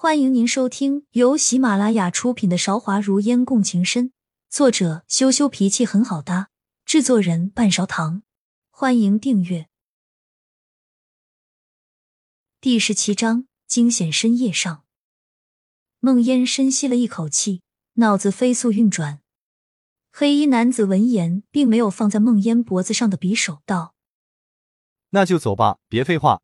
欢迎您收听由喜马拉雅出品的《韶华如烟共情深》，作者羞羞脾气很好搭，制作人半勺糖。欢迎订阅。第十七章：惊险深夜上，梦烟深吸了一口气，脑子飞速运转。黑衣男子闻言，并没有放在梦烟脖子上的匕首，道：“那就走吧，别废话。”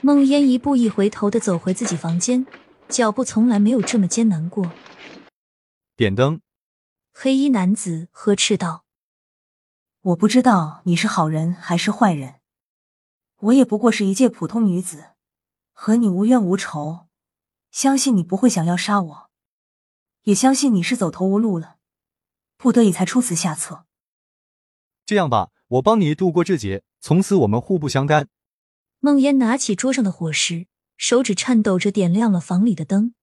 梦烟一步一回头的走回自己房间。脚步从来没有这么艰难过。点灯。黑衣男子呵斥道：“我不知道你是好人还是坏人，我也不过是一介普通女子，和你无冤无仇，相信你不会想要杀我，也相信你是走投无路了，不得已才出此下策。这样吧，我帮你度过这劫，从此我们互不相干。”梦烟拿起桌上的火石。手指颤抖着点亮了房里的灯，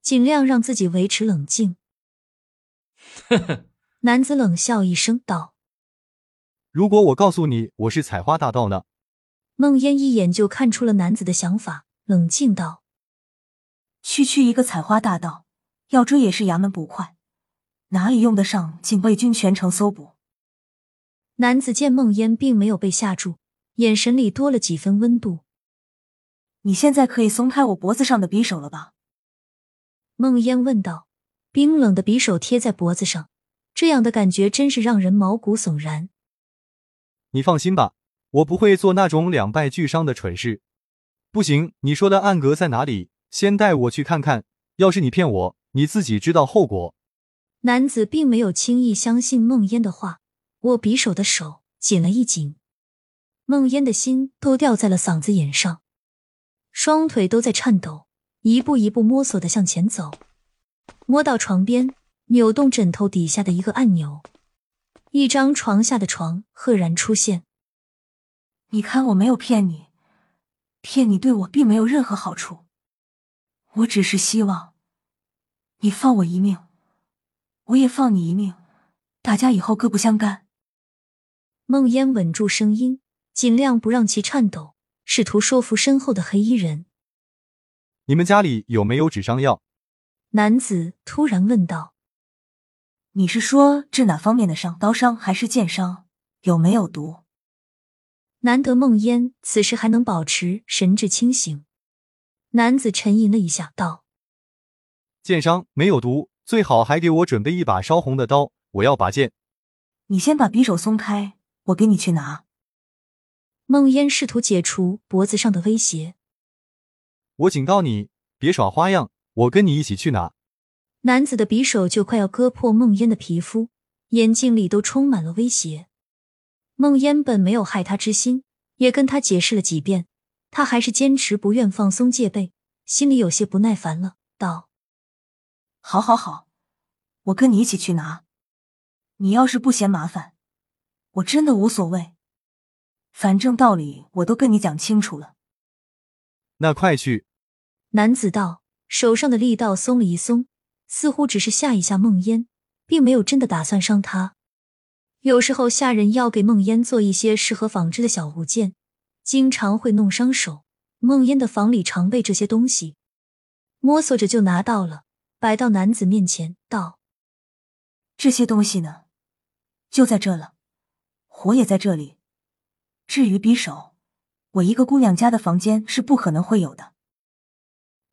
尽量让自己维持冷静。呵呵，男子冷笑一声道：“如果我告诉你我是采花大盗呢？”孟烟一眼就看出了男子的想法，冷静道：“区区一个采花大盗，要追也是衙门捕快，哪里用得上警卫军全城搜捕？”男子见孟烟并没有被吓住，眼神里多了几分温度。你现在可以松开我脖子上的匕首了吧？梦烟问道。冰冷的匕首贴在脖子上，这样的感觉真是让人毛骨悚然。你放心吧，我不会做那种两败俱伤的蠢事。不行，你说的暗格在哪里？先带我去看看。要是你骗我，你自己知道后果。男子并没有轻易相信梦烟的话，握匕首的手紧了一紧。梦烟的心都掉在了嗓子眼上。双腿都在颤抖，一步一步摸索的向前走，摸到床边，扭动枕头底下的一个按钮，一张床下的床赫然出现。你看，我没有骗你，骗你对我并没有任何好处，我只是希望你放我一命，我也放你一命，大家以后各不相干。梦烟稳住声音，尽量不让其颤抖。试图说服身后的黑衣人：“你们家里有没有止伤药？”男子突然问道：“你是说治哪方面的伤？刀伤还是剑伤？有没有毒？”难得梦烟此时还能保持神志清醒，男子沉吟了一下，道：“剑伤没有毒，最好还给我准备一把烧红的刀，我要拔剑。”你先把匕首松开，我给你去拿。梦烟试图解除脖子上的威胁。我警告你，别耍花样！我跟你一起去拿。男子的匕首就快要割破梦烟的皮肤，眼睛里都充满了威胁。梦烟本没有害他之心，也跟他解释了几遍，他还是坚持不愿放松戒备，心里有些不耐烦了，道：“好，好，好，我跟你一起去拿。你要是不嫌麻烦，我真的无所谓。”反正道理我都跟你讲清楚了，那快去。男子道，手上的力道松了一松，似乎只是吓一吓梦烟，并没有真的打算伤他。有时候下人要给梦烟做一些适合纺织的小物件，经常会弄伤手。梦烟的房里常备这些东西，摸索着就拿到了，摆到男子面前，道：“这些东西呢，就在这了，火也在这里。”至于匕首，我一个姑娘家的房间是不可能会有的。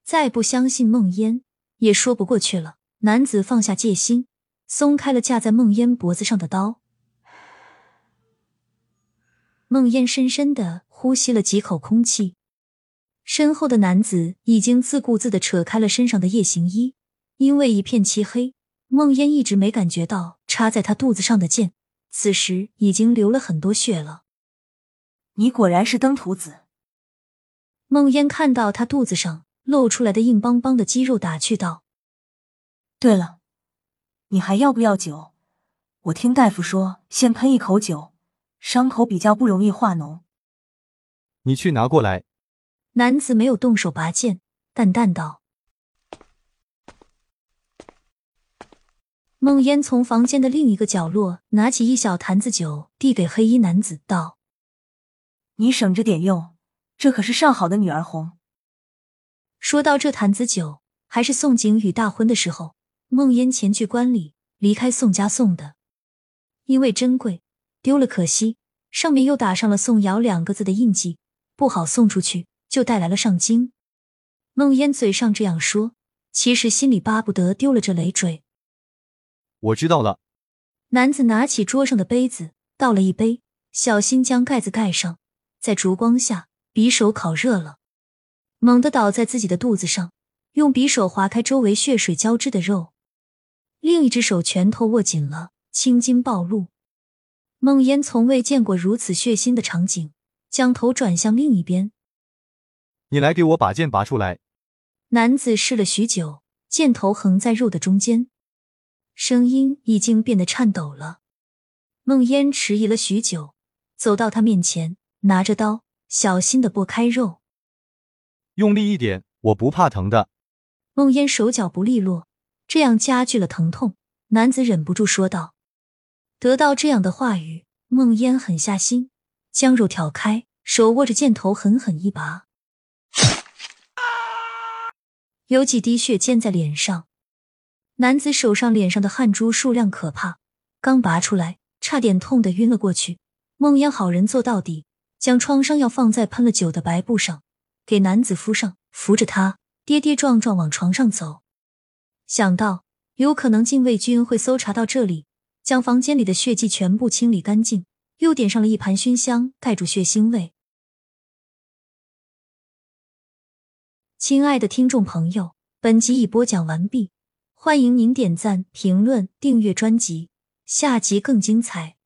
再不相信梦烟，也说不过去了。男子放下戒心，松开了架在梦烟脖子上的刀。梦烟深深的呼吸了几口空气，身后的男子已经自顾自的扯开了身上的夜行衣。因为一片漆黑，梦烟一直没感觉到插在他肚子上的剑，此时已经流了很多血了。你果然是登徒子。梦烟看到他肚子上露出来的硬邦邦的肌肉，打趣道：“对了，你还要不要酒？我听大夫说，先喷一口酒，伤口比较不容易化脓。”你去拿过来。男子没有动手拔剑，淡淡道。梦烟从房间的另一个角落拿起一小坛子酒，递给黑衣男子，道。你省着点用，这可是上好的女儿红。说到这坛子酒，还是宋景宇大婚的时候，孟烟前去观礼，离开宋家送的。因为珍贵，丢了可惜，上面又打上了“宋瑶”两个字的印记，不好送出去，就带来了上京。孟烟嘴上这样说，其实心里巴不得丢了这累赘。我知道了。男子拿起桌上的杯子，倒了一杯，小心将盖子盖上，在烛光下，匕首烤热了，猛地倒在自己的肚子上，用匕首划开周围血水交织的肉，另一只手拳头握紧了，青筋暴露。孟烟从未见过如此血腥的场景，将头转向另一边。你来给我把剑拔出来。男子试了许久，剑头横在肉的中间。声音已经变得颤抖了。孟烟迟疑了许久，走到他面前，拿着刀，小心的剥开肉。用力一点，我不怕疼的。孟烟手脚不利落，这样加剧了疼痛。男子忍不住说道。得到这样的话语，孟烟狠下心，将肉挑开，手握着箭头，狠狠一拔，有几滴血溅在脸上。男子手上、脸上的汗珠数量可怕，刚拔出来，差点痛得晕了过去。孟烟好人做到底，将创伤药放在喷了酒的白布上，给男子敷上，扶着他跌跌撞撞往床上走。想到有可能禁卫军会搜查到这里，将房间里的血迹全部清理干净，又点上了一盘熏香，盖住血腥味。亲爱的听众朋友，本集已播讲完毕。欢迎您点赞、评论、订阅专辑，下集更精彩。